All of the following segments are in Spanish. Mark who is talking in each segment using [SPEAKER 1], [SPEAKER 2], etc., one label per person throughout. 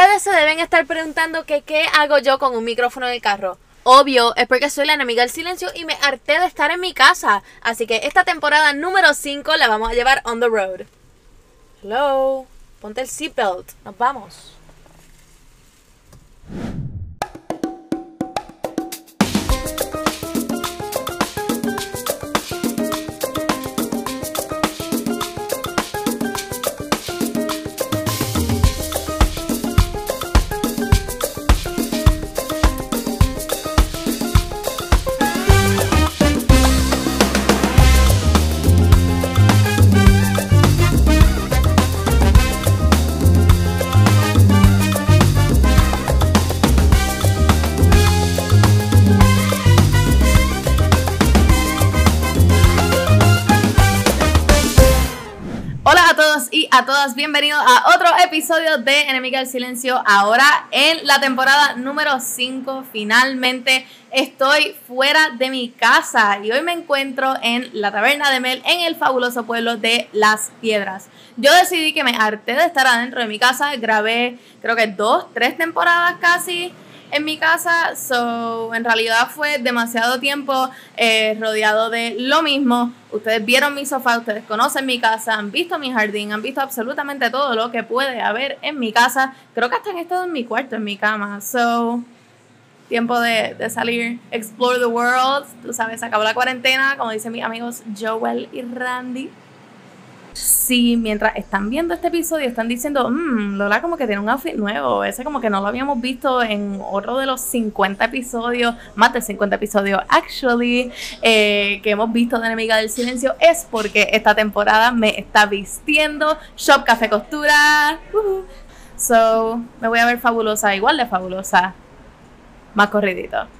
[SPEAKER 1] Ustedes se deben estar preguntando que qué hago yo con un micrófono en el carro. Obvio, es porque soy la enemiga del silencio y me harté de estar en mi casa. Así que esta temporada número 5 la vamos a llevar on the road. Hello, ponte el seatbelt, nos vamos. A todas, bienvenidos a otro episodio de Enemiga del Silencio. Ahora en la temporada número 5, finalmente estoy fuera de mi casa y hoy me encuentro en la taberna de Mel en el fabuloso pueblo de Las Piedras. Yo decidí que me harté de estar adentro de mi casa, grabé creo que dos, tres temporadas casi en mi casa, so en realidad fue demasiado tiempo eh, rodeado de lo mismo. Ustedes vieron mi sofá, ustedes conocen mi casa, han visto mi jardín, han visto absolutamente todo lo que puede haber en mi casa. Creo que hasta han estado en mi cuarto, en mi cama. So, tiempo de, de salir, explore the world. Tú sabes, acabó la cuarentena, como dicen mis amigos Joel y Randy. Si mientras están viendo este episodio están diciendo, mmm, Lola como que tiene un outfit nuevo, ese como que no lo habíamos visto en otro de los 50 episodios, más de 50 episodios actually, eh, que hemos visto de Enemiga del Silencio, es porque esta temporada me está vistiendo Shop Café Costura. So, me voy a ver fabulosa, igual de fabulosa, más corridito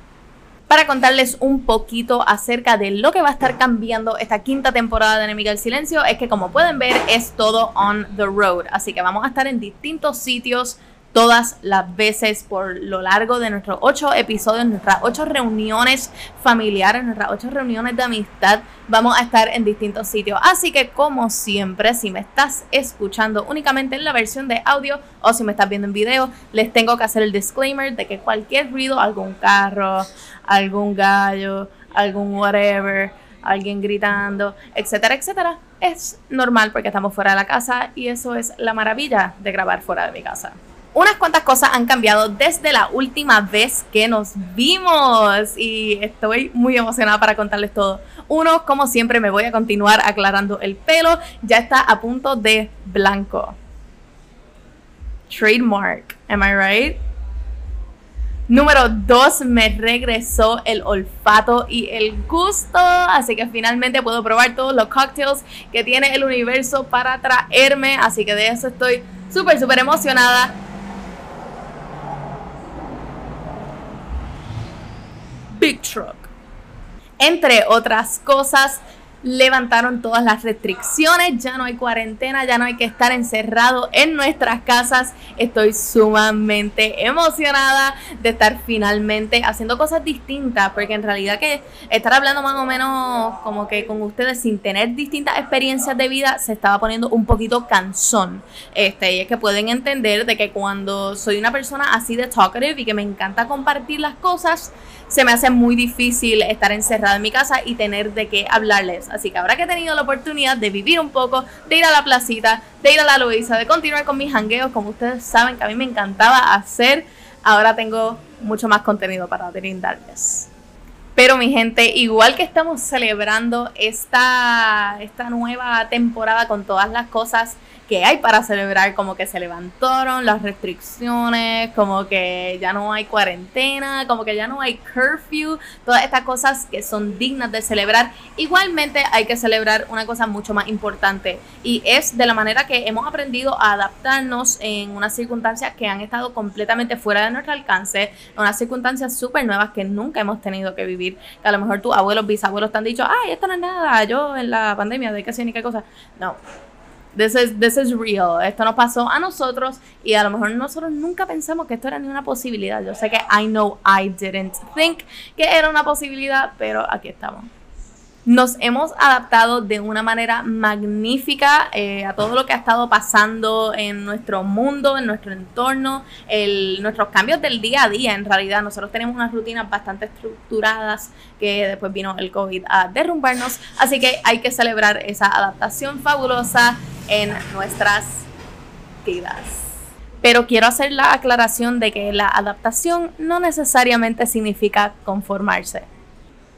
[SPEAKER 1] para contarles un poquito acerca de lo que va a estar cambiando esta quinta temporada de Enemiga del Silencio. Es que como pueden ver es todo on the road, así que vamos a estar en distintos sitios todas las veces por lo largo de nuestros ocho episodios, nuestras ocho reuniones familiares, nuestras ocho reuniones de amistad. Vamos a estar en distintos sitios. Así que como siempre, si me estás escuchando únicamente en la versión de audio o si me estás viendo en video, les tengo que hacer el disclaimer de que cualquier ruido, algún carro, algún gallo, algún whatever, alguien gritando, etcétera, etcétera, es normal porque estamos fuera de la casa y eso es la maravilla de grabar fuera de mi casa unas cuantas cosas han cambiado desde la última vez que nos vimos y estoy muy emocionada para contarles todo. Uno, como siempre, me voy a continuar aclarando el pelo, ya está a punto de blanco. Trademark, am I right? Número dos, me regresó el olfato y el gusto, así que finalmente puedo probar todos los cocktails que tiene el universo para traerme, así que de eso estoy súper, súper emocionada. Big Truck. Entre otras cosas, levantaron todas las restricciones, ya no hay cuarentena, ya no hay que estar encerrado en nuestras casas. Estoy sumamente emocionada de estar finalmente haciendo cosas distintas, porque en realidad que estar hablando más o menos como que con ustedes sin tener distintas experiencias de vida se estaba poniendo un poquito cansón. Este, y es que pueden entender de que cuando soy una persona así de talkative y que me encanta compartir las cosas, se me hace muy difícil estar encerrada en mi casa y tener de qué hablarles. Así que ahora que he tenido la oportunidad de vivir un poco, de ir a la placita, de ir a la Luisa, de continuar con mis hangueos, como ustedes saben que a mí me encantaba hacer, ahora tengo mucho más contenido para brindarles. Pero mi gente, igual que estamos celebrando esta, esta nueva temporada con todas las cosas que hay para celebrar, como que se levantaron las restricciones, como que ya no hay cuarentena, como que ya no hay curfew, todas estas cosas que son dignas de celebrar. Igualmente hay que celebrar una cosa mucho más importante y es de la manera que hemos aprendido a adaptarnos en unas circunstancias que han estado completamente fuera de nuestro alcance, unas circunstancias súper nuevas que nunca hemos tenido que vivir, que a lo mejor tus abuelos, bisabuelos te han dicho, ay, esto no es nada, yo en la pandemia de qué sé ni qué cosa. No, This is, this is real. Esto nos pasó a nosotros y a lo mejor nosotros nunca pensamos que esto era ni una posibilidad. Yo sé que I know I didn't think que era una posibilidad, pero aquí estamos. nos hemos adaptado de una manera magnífica eh, a todo lo que ha estado pasando en nuestro mundo, en nuestro entorno, nuestros cambios del día a día. En realidad, nosotros tenemos unas rutinas bastante estructuradas que después vino el COVID a derrumbarnos. Así que hay que celebrar esa adaptación fabulosa en nuestras vidas. Pero quiero hacer la aclaración de que la adaptación no necesariamente significa conformarse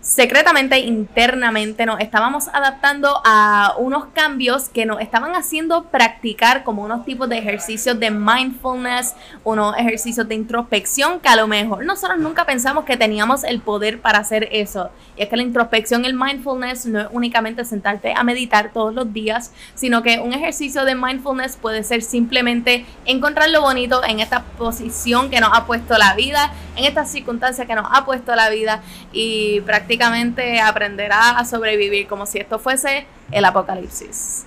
[SPEAKER 1] secretamente, internamente, nos estábamos adaptando a unos cambios que nos estaban haciendo practicar como unos tipos de ejercicios de mindfulness, unos ejercicios de introspección que a lo mejor nosotros nunca pensamos que teníamos el poder para hacer eso. Y es que la introspección, el mindfulness, no es únicamente sentarte a meditar todos los días, sino que un ejercicio de mindfulness puede ser simplemente encontrar lo bonito en esta posición que nos ha puesto la vida, en esta circunstancia que nos ha puesto la vida y practicar aprenderá a sobrevivir como si esto fuese el apocalipsis.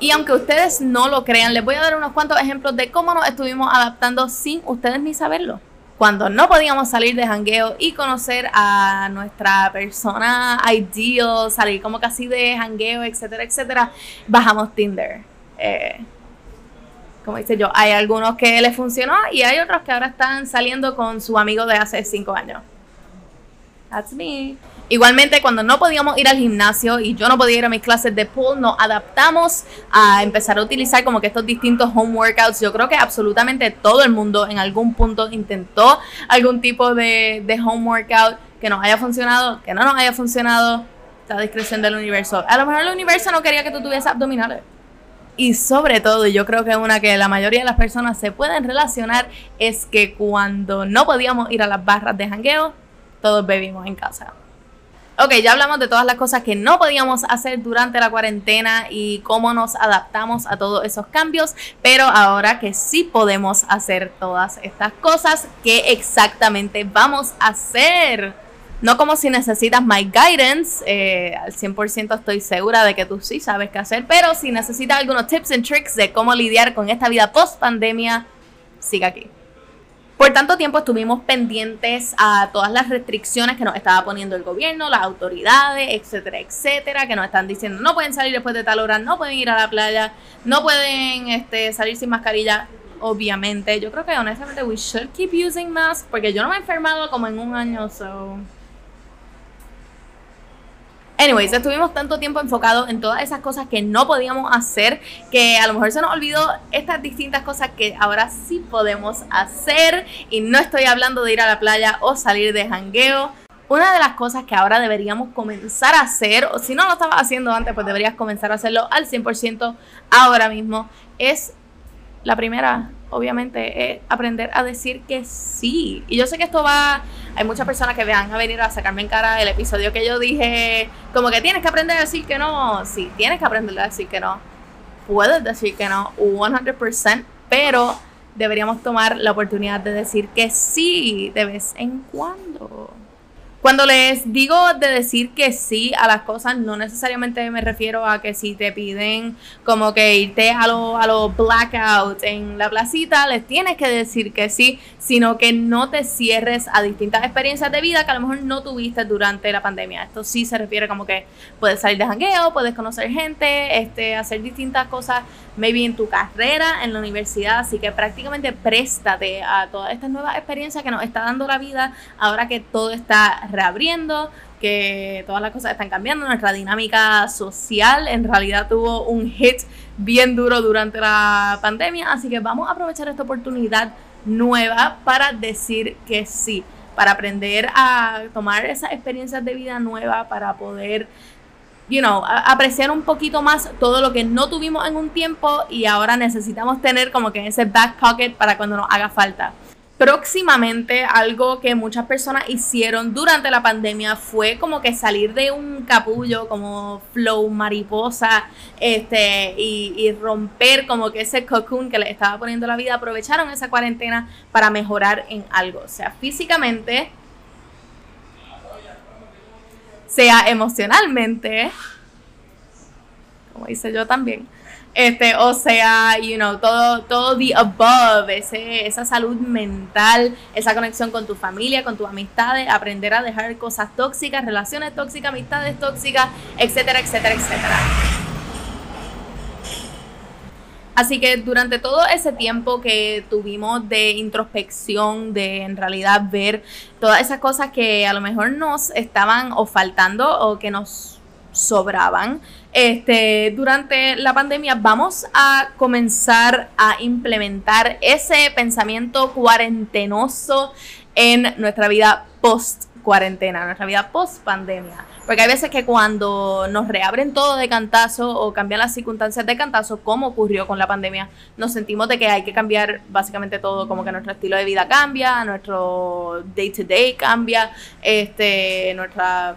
[SPEAKER 1] Y aunque ustedes no lo crean, les voy a dar unos cuantos ejemplos de cómo nos estuvimos adaptando sin ustedes ni saberlo. Cuando no podíamos salir de jangueo y conocer a nuestra persona ideal, salir como casi de jangueo, etcétera, etcétera, bajamos Tinder. Eh, como dice yo, hay algunos que les funcionó y hay otros que ahora están saliendo con su amigo de hace cinco años. That's me. Igualmente, cuando no podíamos ir al gimnasio y yo no podía ir a mis clases de pool, nos adaptamos a empezar a utilizar como que estos distintos home workouts. Yo creo que absolutamente todo el mundo en algún punto intentó algún tipo de, home workout que nos haya funcionado, que no nos haya funcionado. La discreción del universo. A lo mejor el universo no quería que tú tuvieras abdominales. Y sobre todo, yo creo que una que la mayoría de las personas se pueden relacionar es que cuando no podíamos ir a las barras de jangueo, todos bebimos en casa. Ok, ya hablamos de todas las cosas que no podíamos hacer durante la cuarentena y cómo nos adaptamos a todos esos cambios, pero ahora que sí podemos hacer todas estas cosas, ¿qué exactamente vamos a hacer? No como si necesitas my guidance, eh, al 100% estoy segura de que tú sí sabes qué hacer, pero si necesitas algunos tips and tricks de cómo lidiar con esta vida post pandemia, siga aquí. Por tanto tiempo estuvimos pendientes a todas las restricciones que nos estaba poniendo el gobierno, las autoridades, etcétera, etcétera, que nos están diciendo no pueden salir después de tal hora, no pueden ir a la playa, no pueden este, salir sin mascarilla. Obviamente, yo creo que honestamente we should keep using masks porque yo no me he enfermado como en un año, so Anyways, estuvimos tanto tiempo enfocados en todas esas cosas que no podíamos hacer que a lo mejor se nos olvidó estas distintas cosas que ahora sí podemos hacer. Y no estoy hablando de ir a la playa o salir de jangueo. Una de las cosas que ahora deberíamos comenzar a hacer, o si no lo estabas haciendo antes, pues deberías comenzar a hacerlo al 100% ahora mismo, es la primera, obviamente, es aprender a decir que sí. Y yo sé que esto va, hay muchas personas que van a venir a sacarme en cara el episodio que yo dije, como que tienes que aprender a decir que no. Sí, tienes que aprender a decir que no. Puedes decir que no 100%, pero deberíamos tomar la oportunidad de decir que sí de vez en cuando. Cuando les digo de decir que sí a las cosas, no necesariamente me refiero a que si te piden como que irte a los a lo blackouts en la placita, les tienes que decir que sí, sino que no te cierres a distintas experiencias de vida que a lo mejor no tuviste durante la pandemia. Esto sí se refiere como que puedes salir de jangueo, puedes conocer gente, este, hacer distintas cosas, maybe en tu carrera, en la universidad, así que prácticamente préstate a todas estas nuevas experiencias que nos está dando la vida ahora que todo está reabriendo, que todas las cosas están cambiando, nuestra dinámica social en realidad tuvo un hit bien duro durante la pandemia, así que vamos a aprovechar esta oportunidad nueva para decir que sí, para aprender a tomar esas experiencias de vida nueva, para poder you know, apreciar un poquito más todo lo que no tuvimos en un tiempo y ahora necesitamos tener como que ese back pocket para cuando nos haga falta. Próximamente, algo que muchas personas hicieron durante la pandemia fue como que salir de un capullo como flow mariposa este, y, romper como que ese cocoon que les estaba poniendo la vida. Aprovecharon esa cuarentena para mejorar en algo, sea, físicamente, sea emocionalmente, como hice yo también, Este, o sea, you know, todo, todo the above, ese, esa salud mental, esa conexión con tu familia, con tus amistades, aprender a dejar cosas tóxicas, relaciones tóxicas, amistades tóxicas, etcétera, etcétera, etcétera. Así que durante todo ese tiempo que tuvimos de introspección, de en realidad ver todas esas cosas que a lo mejor nos estaban o faltando o que nos sobraban, este, durante la pandemia vamos a comenzar a implementar ese pensamiento cuarentenoso en nuestra vida post cuarentena, nuestra vida post pandemia. Porque hay veces que cuando nos reabren todo de cantazo o cambian las circunstancias de cantazo, como ocurrió con la pandemia, nos sentimos de que hay que cambiar básicamente todo, como que nuestro estilo de vida cambia, nuestro day to day cambia, este, nuestra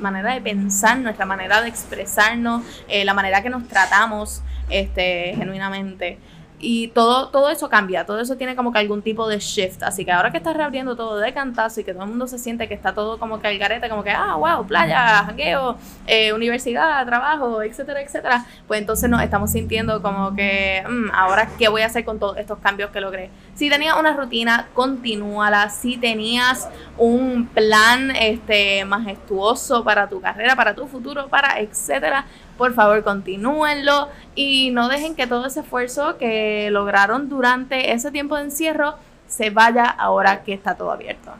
[SPEAKER 1] manera de pensar, nuestra manera de expresarnos, eh, la manera que nos tratamos este, genuinamente. Y todo, todo eso cambia, todo eso tiene como que algún tipo de shift. Así que ahora que está reabriendo todo de cantazo y que todo el mundo se siente que está todo como que al garete, como que, ah, wow, playa, jangueo, eh, universidad, trabajo, etcétera, etcétera, pues entonces nos estamos sintiendo como que, mm, ahora, ¿qué voy a hacer con todos estos cambios que logré? Si tenías una rutina, continúala. Si tenías un plan este, majestuoso para tu carrera, para tu futuro, para etcétera, por favor continúenlo y no dejen que todo ese esfuerzo que lograron durante ese tiempo de encierro se vaya ahora que está todo abierto.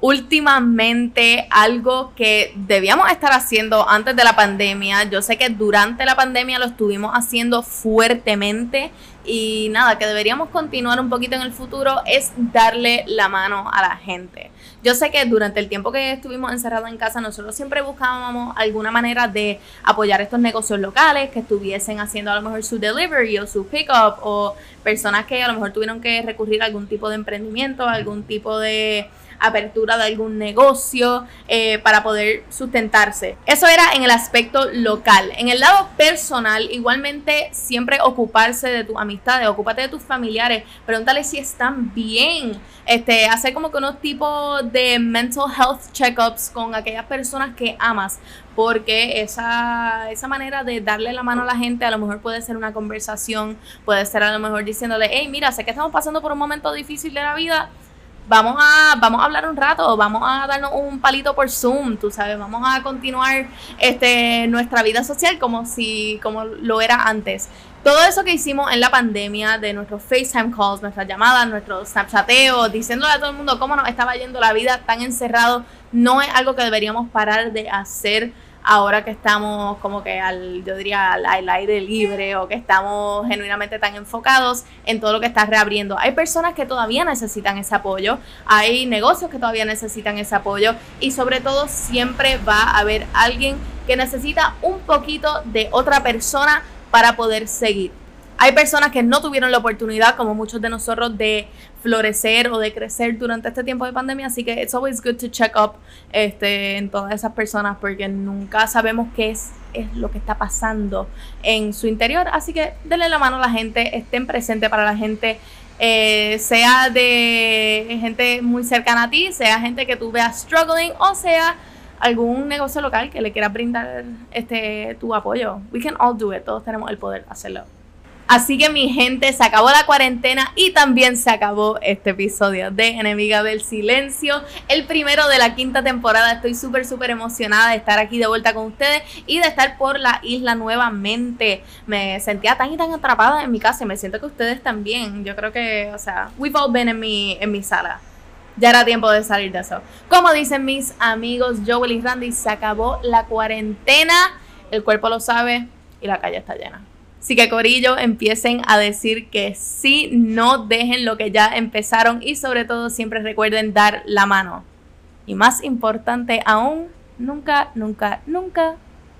[SPEAKER 1] Últimamente, algo que debíamos estar haciendo antes de la pandemia, yo sé que durante la pandemia lo estuvimos haciendo fuertemente y nada, que deberíamos continuar un poquito en el futuro es darle la mano a la gente. Yo sé que durante el tiempo que estuvimos encerrados en casa, nosotros siempre buscábamos alguna manera de apoyar estos negocios locales que estuviesen haciendo a lo mejor su delivery o su pickup o personas que a lo mejor tuvieron que recurrir a algún tipo de emprendimiento, algún tipo de apertura de algún negocio eh, para poder sustentarse. Eso era en el aspecto local. En el lado personal, igualmente siempre ocuparse de tus amistades, ocúpate de tus familiares, pregúntale si están bien. Este, hacer como que unos tipos de mental health checkups con aquellas personas que amas, porque esa, esa manera de darle la mano a la gente a lo mejor puede ser una conversación, puede ser a lo mejor diciéndole, hey, mira, sé que estamos pasando por un momento difícil de la vida, vamos a, vamos a hablar un rato, vamos a darnos un palito por Zoom, tú sabes, vamos a continuar este, nuestra vida social como si, como lo era antes. Todo eso que hicimos en la pandemia, de nuestros FaceTime calls, nuestras llamadas, nuestros Snapchateos, diciéndole a todo el mundo cómo nos estaba yendo la vida tan encerrado, no es algo que deberíamos parar de hacer ahora que estamos como que al, yo diría, al, aire libre o que estamos genuinamente tan enfocados en todo lo que está reabriendo. Hay personas que todavía necesitan ese apoyo, hay negocios que todavía necesitan ese apoyo y sobre todo siempre va a haber alguien que necesita un poquito de otra persona para poder seguir. Hay personas que no tuvieron la oportunidad, como muchos de nosotros, de florecer o de crecer durante este tiempo de pandemia, así que it's always good to check up este, en todas esas personas porque nunca sabemos qué es, es lo que está pasando en su interior, así que denle la mano a la gente, estén presentes para la gente. Eh, sea de gente muy cercana a ti, sea gente que tú veas struggling o sea algún negocio local que le quiera brindar este tu apoyo. We can all do it, todos tenemos el poder de hacerlo. Así que mi gente, se acabó la cuarentena y también se acabó este episodio de Enemiga del Silencio, el primero de la quinta temporada. Estoy súper, súper emocionada de estar aquí de vuelta con ustedes y de estar por la isla nuevamente. Me sentía tan y tan atrapada en mi casa y me siento que ustedes también. Yo creo que, o sea, we've all been en mi, en mi sala. Ya era tiempo de salir de eso. Como dicen mis amigos Joel y Randy, se acabó la cuarentena. El cuerpo lo sabe y la calle está llena. Así que Corillo empiecen a decir que sí, no dejen lo que ya empezaron y sobre todo siempre recuerden dar la mano. Y más importante aún, nunca, nunca, nunca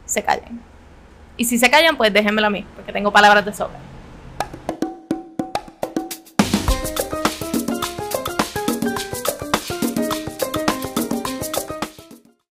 [SPEAKER 1] se callen. Y si se callan, pues déjenmelo a mí, porque tengo palabras de sobra.